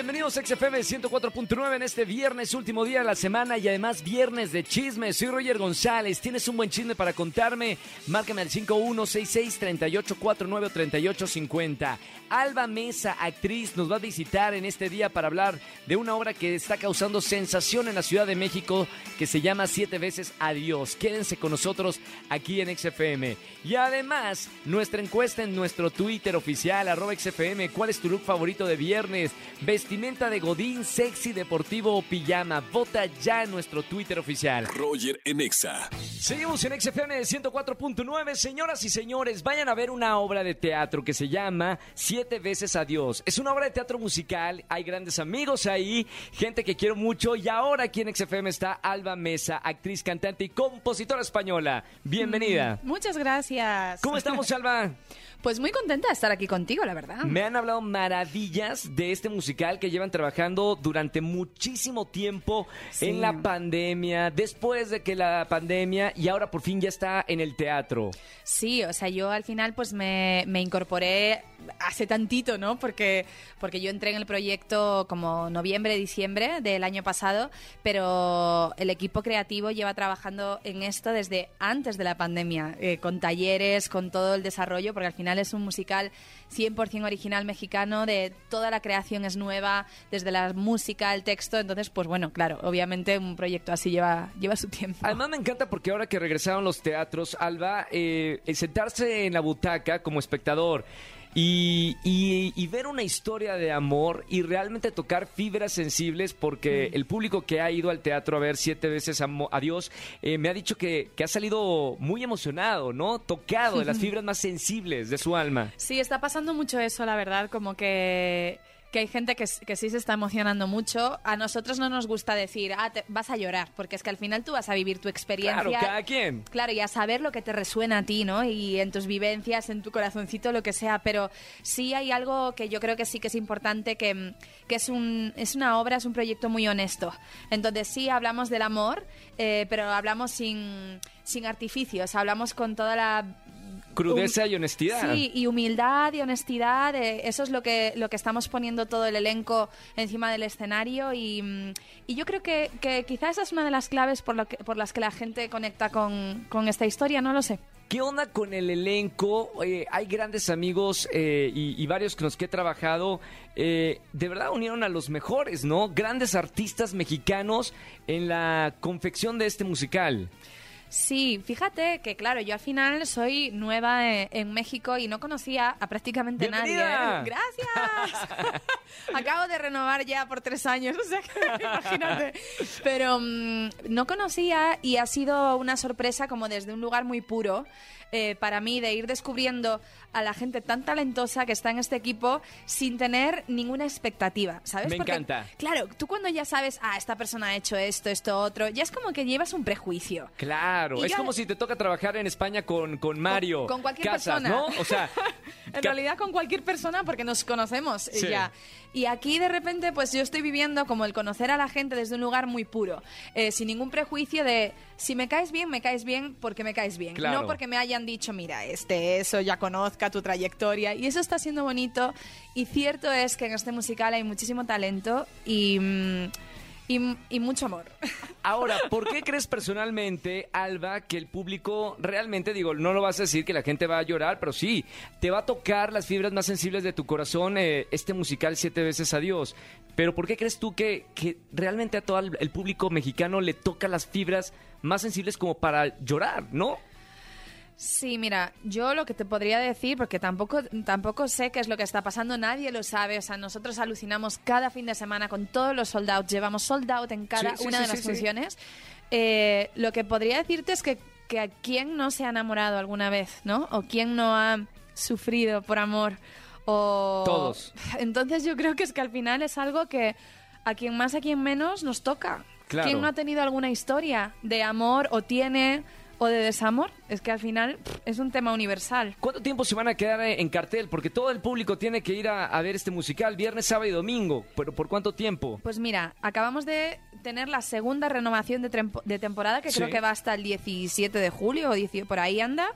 Bienvenidos a XFM 104.9 en este viernes, último día de la semana y además viernes de chisme. Soy Roger González. ¿Tienes un buen chisme para contarme? Márcame al 5166-3849 o 3850. Alba Mesa, actriz, nos va a visitar en este día para hablar de una obra que está causando sensación en la Ciudad de México que se llama Siete veces Adiós. Quédense con nosotros aquí en XFM. Y además, nuestra encuesta en nuestro Twitter oficial, arroba XFM. ¿Cuál es tu look favorito de viernes? Vestimenta de Godín, sexy, deportivo o pijama. Vota ya en nuestro Twitter oficial. Roger en Exa. Seguimos en XFM 104.9. Señoras y señores, vayan a ver una obra de teatro que se llama Siete veces Adiós. Es una obra de teatro musical. Hay grandes amigos ahí, gente que quiero mucho. Y ahora aquí en XFM está Alba Mesa, actriz, cantante y compositora española. Bienvenida. Muchas gracias. ¿Cómo estamos, Alba? Pues muy contenta de estar aquí contigo, la verdad. Me han hablado maravillas de este musical que llevan trabajando durante muchísimo tiempo Sí. en la pandemia, después de que la pandemia y ahora por fin ya está en el teatro. Sí, o sea, yo al final pues me, me incorporé hace tantito, ¿no? Porque, porque yo entré en el proyecto como noviembre, diciembre del año pasado, pero el equipo creativo lleva trabajando en esto desde antes de la pandemia, eh, con talleres, con todo el desarrollo, porque al final es un musical 100% original mexicano, de toda la creación es nueva, desde la música, el texto, entonces pues bueno, claro, obviamente un proyecto así lleva, lleva su tiempo. Además me encanta porque ahora que regresaron los teatros, Alba, eh, el sentarse en la butaca como espectador y, y- y ver una historia de amor y realmente tocar fibras sensibles porque el público que ha ido al teatro a ver siete veces amo- Adiós eh, me ha dicho que, que ha salido muy emocionado, ¿no? Tocado de las fibras más sensibles de su alma. Sí, está pasando mucho eso, la verdad, como que, que hay gente que, que sí se está emocionando mucho. A nosotros no nos gusta decir, ah, te- vas a llorar, porque es que al final tú vas a vivir tu experiencia. Claro, cada quien. Claro, y a saber lo que te resuena a ti, ¿no? Y en tus vivencias, en tu corazoncito, lo que sea. Pero sí hay algo que yo creo que sí que es importante, que, mm, que es, un, es una obra, es un proyecto muy honesto. Entonces sí hablamos del amor, eh, pero hablamos sin, sin artificios, hablamos con toda la Crudeza y honestidad. Sí, y humildad y honestidad, eh, eso es lo que, lo que estamos poniendo todo el elenco encima del escenario y, mm, y yo creo que, que quizás esa es una de las claves por, lo que- por las que la gente conecta con, con esta historia, no lo sé. ¿Qué onda con el elenco? Eh, hay grandes amigos eh, y, y varios con los que he trabajado. eh, de verdad unieron a los mejores, ¿no? Grandes artistas mexicanos en la confección de este musical. Sí, fíjate que claro, yo al final soy nueva en, en México y no conocía a prácticamente ¡Bienvenida! nadie. ¿eh? Gracias. Acabo de renovar ya por tres años, o sea que imagínate. Pero mm, no conocía y ha sido una sorpresa como desde un lugar muy puro. Eh, para mí de ir descubriendo a la gente tan talentosa que está en este equipo sin tener ninguna expectativa, ¿sabes? Me Porque, encanta. Claro, tú cuando ya sabes, ah, esta persona ha hecho esto, esto, otro, ya es como que llevas un prejuicio. Claro, Y es yo- como si te toca trabajar en España con, con Mario. con cualquier Casas, persona. ¿no? O sea, En realidad con cualquier persona porque nos conocemos Sí. ya. Y aquí de repente pues yo estoy viviendo como el conocer a la gente desde un lugar muy puro, eh, sin ningún prejuicio de si me caes bien, me caes bien porque me caes bien, Claro. no porque me hayan dicho, mira, este, eso, ya conozca tu trayectoria. Y eso está siendo bonito y cierto es que en este musical hay muchísimo talento y, mm, y, y mucho amor. Ahora, ¿por qué crees personalmente, Alba, que el público realmente, digo, no lo vas a decir que la gente va a llorar, pero sí, te va a tocar las fibras más sensibles de tu corazón eh, este musical Siete veces Adiós? Pero ¿por qué crees tú que, que realmente a todo el, el público mexicano le toca las fibras más sensibles como para llorar, ¿no? Sí, mira, yo lo que te podría decir, porque tampoco, tampoco sé qué es lo que está pasando, nadie lo sabe, o sea, nosotros alucinamos cada fin de semana con todos los sold out, llevamos sold out en cada Sí, sí, una sí, de las funciones. Eh, lo que podría decirte es que, que a quién no se ha enamorado alguna vez, ¿no? O quién no ha sufrido por amor, o... Todos. Entonces yo creo que es que al final es algo que a quien más, a quien menos nos toca. Claro. ¿Quién no ha tenido alguna historia de amor o tiene o de desamor. Es que al final pff, es un tema universal. ¿Cuánto tiempo se van a quedar en cartel? Porque todo el público tiene que ir a, a ver este musical viernes, sábado y domingo. ¿Pero por cuánto tiempo? Pues mira, acabamos de tener la segunda renovación de, de temporada, que creo que va hasta el 17 de julio o 10 por ahí anda.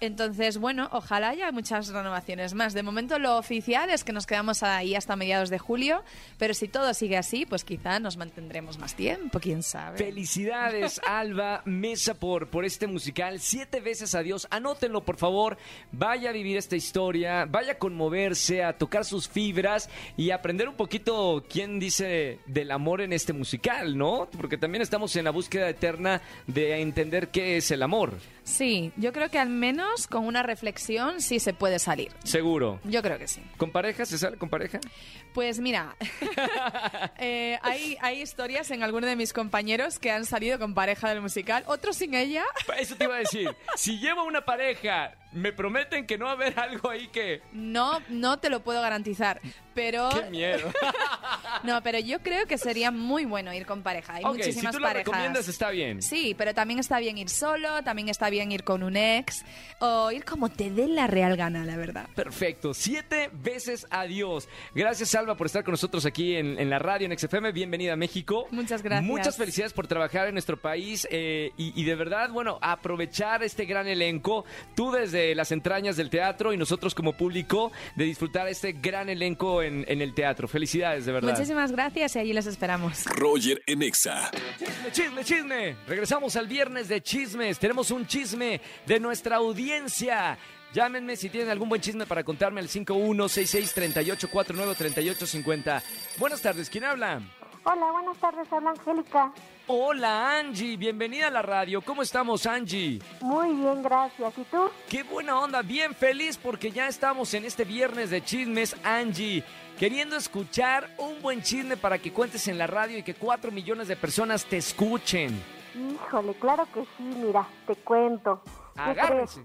Entonces, bueno, ojalá haya muchas renovaciones más. De momento lo oficial es que nos quedamos ahí hasta mediados de julio, pero si todo sigue así, pues quizá nos mantendremos más tiempo, quién sabe. Felicidades, Alba Mesa, por, por este musical. Siete veces adiós. Anótenlo, por favor. Vaya a vivir esta historia, vaya a conmoverse, a tocar sus fibras y aprender un poquito quién dice del amor en este musical, ¿no? Porque también estamos en la búsqueda eterna de entender qué es el amor. Sí, yo creo que al menos con una reflexión sí se puede salir. Seguro. Yo creo que sí. ¿Con pareja? ¿Se sale con pareja? Pues mira, eh, hay, hay historias en alguno de mis compañeros que han salido con pareja del musical, otros sin ella. Eso te iba a decir. Si llevo una pareja, me prometen que no va a haber algo ahí que... No, no te lo puedo garantizar, pero ¡Qué miedo! no, pero yo creo que sería muy bueno ir con pareja. Hay ok, si muchísimas tú lo parejas. recomiendas está bien. Sí, pero también está bien ir solo, también está bien ir con un ex o ir como te dé la real gana, la verdad. Perfecto. Siete veces adiós. Gracias, Alba, por estar con nosotros aquí en, en la radio, en XFM. Bienvenida a México. Muchas gracias. Muchas felicidades por trabajar en nuestro país eh, y, y de verdad, bueno, aprovechar este gran elenco. Tú desde las entrañas del teatro y nosotros como público de disfrutar este gran elenco en, en el teatro. Felicidades, de verdad. Muchísimas gracias y allí los esperamos. Roger en Exa. Chisme, chisme, chisme. Regresamos al viernes de chismes. Tenemos un chisme de nuestra audiencia. Llámenme si tienen algún buen chisme para contarme al 5166-3849-3850. Buenas tardes, ¿quién habla? Hola, buenas tardes, habla Angélica. Hola Angie, bienvenida a la radio. ¿Cómo estamos Angie? Muy bien, gracias. ¿Y tú? Qué buena onda, bien feliz porque ya estamos en este viernes de chismes Angie. Queriendo escuchar un buen chisme para que cuentes en la radio y que cuatro millones de personas te escuchen. Híjole, claro que sí, mira, te cuento. ¿Qué Agárrense.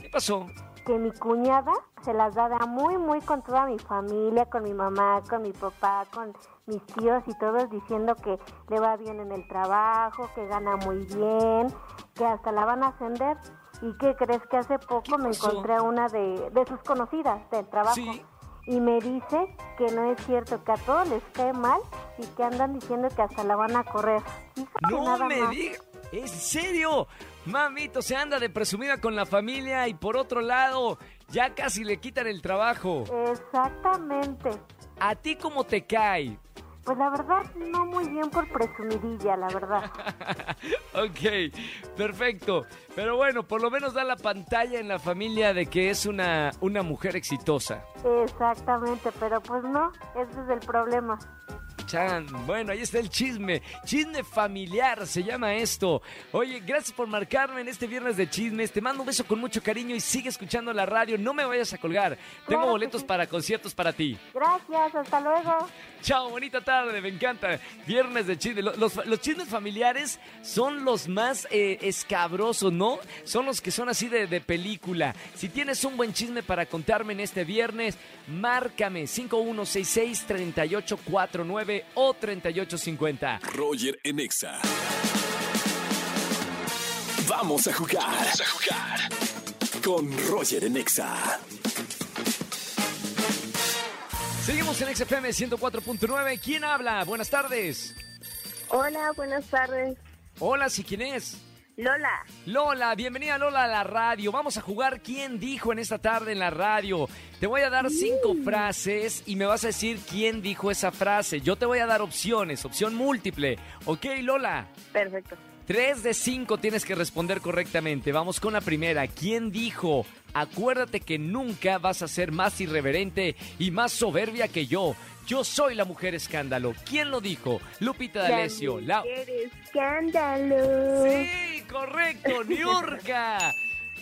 ¿Qué pasó? Que mi cuñada se las da de muy, muy con toda mi familia, con mi mamá, con mi papá, con mis tíos y todos diciendo que le va bien en el trabajo, que gana muy bien, que hasta la van a ascender. ¿Y qué crees que hace poco me encontré a una de, de sus conocidas del trabajo? Sí. y me dice que no es cierto, que a todos les cae mal y que andan diciendo que hasta la van a correr. No nada me digas. ¿En serio? Mamito, se anda de presumida con la familia y por otro lado, ya casi le quitan el trabajo. Exactamente. ¿A ti cómo te cae? Pues la verdad, no muy bien por presumidilla, la verdad. ok, perfecto. Pero bueno, por lo menos da la pantalla en la familia de que es una, una mujer exitosa. Exactamente, pero pues no, ese es el problema. Chan, bueno, ahí está el chisme. Chisme familiar se llama esto. Oye, gracias por marcarme en este viernes de chismes. Te mando un beso con mucho cariño y sigue escuchando la radio. No me vayas a colgar. Tengo boletos sí. para conciertos para ti. Gracias, hasta luego. Chao, bonita tarde, me encanta. Viernes de chisme. Lo- Los, los chismes familiares son los más eh, escabrosos, ¿no? Son los que son así de, de película. Si tienes un buen chisme para contarme en este viernes, márcame 5166-3849 o 3850. Roger en Exa. Vamos a jugar. Vamos a jugar. Con Roger en Exa. Seguimos en XFM 104.9. ¿Quién habla? Buenas tardes. Hola, buenas tardes. Hola, ¿sí quién es? Lola. Lola, bienvenida Lola a la radio. Vamos a jugar quién dijo en esta tarde en la radio. Te voy a dar cinco frases y me vas a decir quién dijo esa frase. Yo te voy a dar opciones, opción múltiple. ¿Ok, Lola? Perfecto. Tres de cinco tienes que responder correctamente. Vamos con la primera. ¿Quién dijo? Acuérdate que nunca vas a ser más irreverente y más soberbia que yo. Yo soy la mujer escándalo. ¿Quién lo dijo? Lupita D'Alessio. La... escándalo. Sí, correcto, Niurka.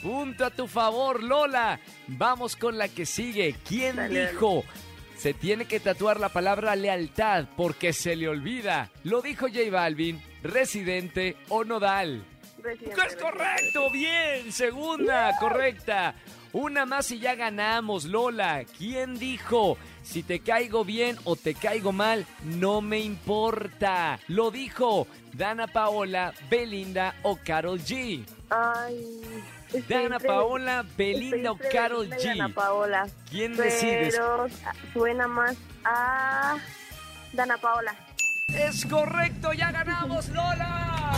Punto a tu favor, Lola. Vamos con la que sigue. ¿Quién dijo? Se tiene que tatuar la palabra lealtad porque se le olvida. Lo dijo J Balvin, Residente o Nodal. Es correcto, bien. Segunda, correcta. Una más y ya ganamos, Lola. ¿Quién dijo? Si te caigo bien o te caigo mal, no me importa. Lo dijo Dana Paola, Belinda o Carol G. Ay. Dana Paola, Belinda o Carol y Dana G. Paola. ¿Quién pero decides? suena más a Dana Paola. Es correcto, ya ganamos Lola.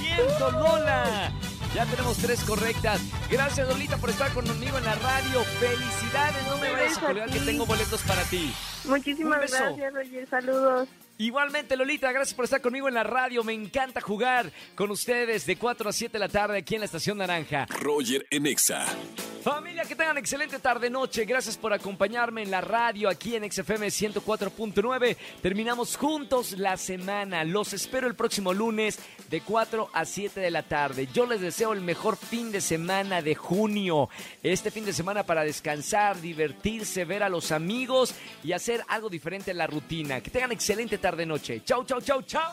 Viento Lola. Ya tenemos tres correctas. Gracias Lolita por estar conmigo en la radio. Felicidades, no me vayas a colgar que tengo boletos para ti. Muchísimas gracias, Roger. Saludos. Igualmente, Lolita, gracias por estar conmigo en la radio. Me encanta jugar con ustedes de 4 a 7 de la tarde aquí en la Estación Naranja. Roger en Exa. Que tengan excelente tarde-noche. Gracias por acompañarme en la radio aquí en XFM 104.9. Terminamos juntos la semana. Los espero el próximo lunes de 4 a 7 de la tarde. Yo les deseo el mejor fin de semana de junio. Este fin de semana para descansar, divertirse, ver a los amigos y hacer algo diferente en la rutina. Que tengan excelente tarde-noche. Chau, chau, chau, chau.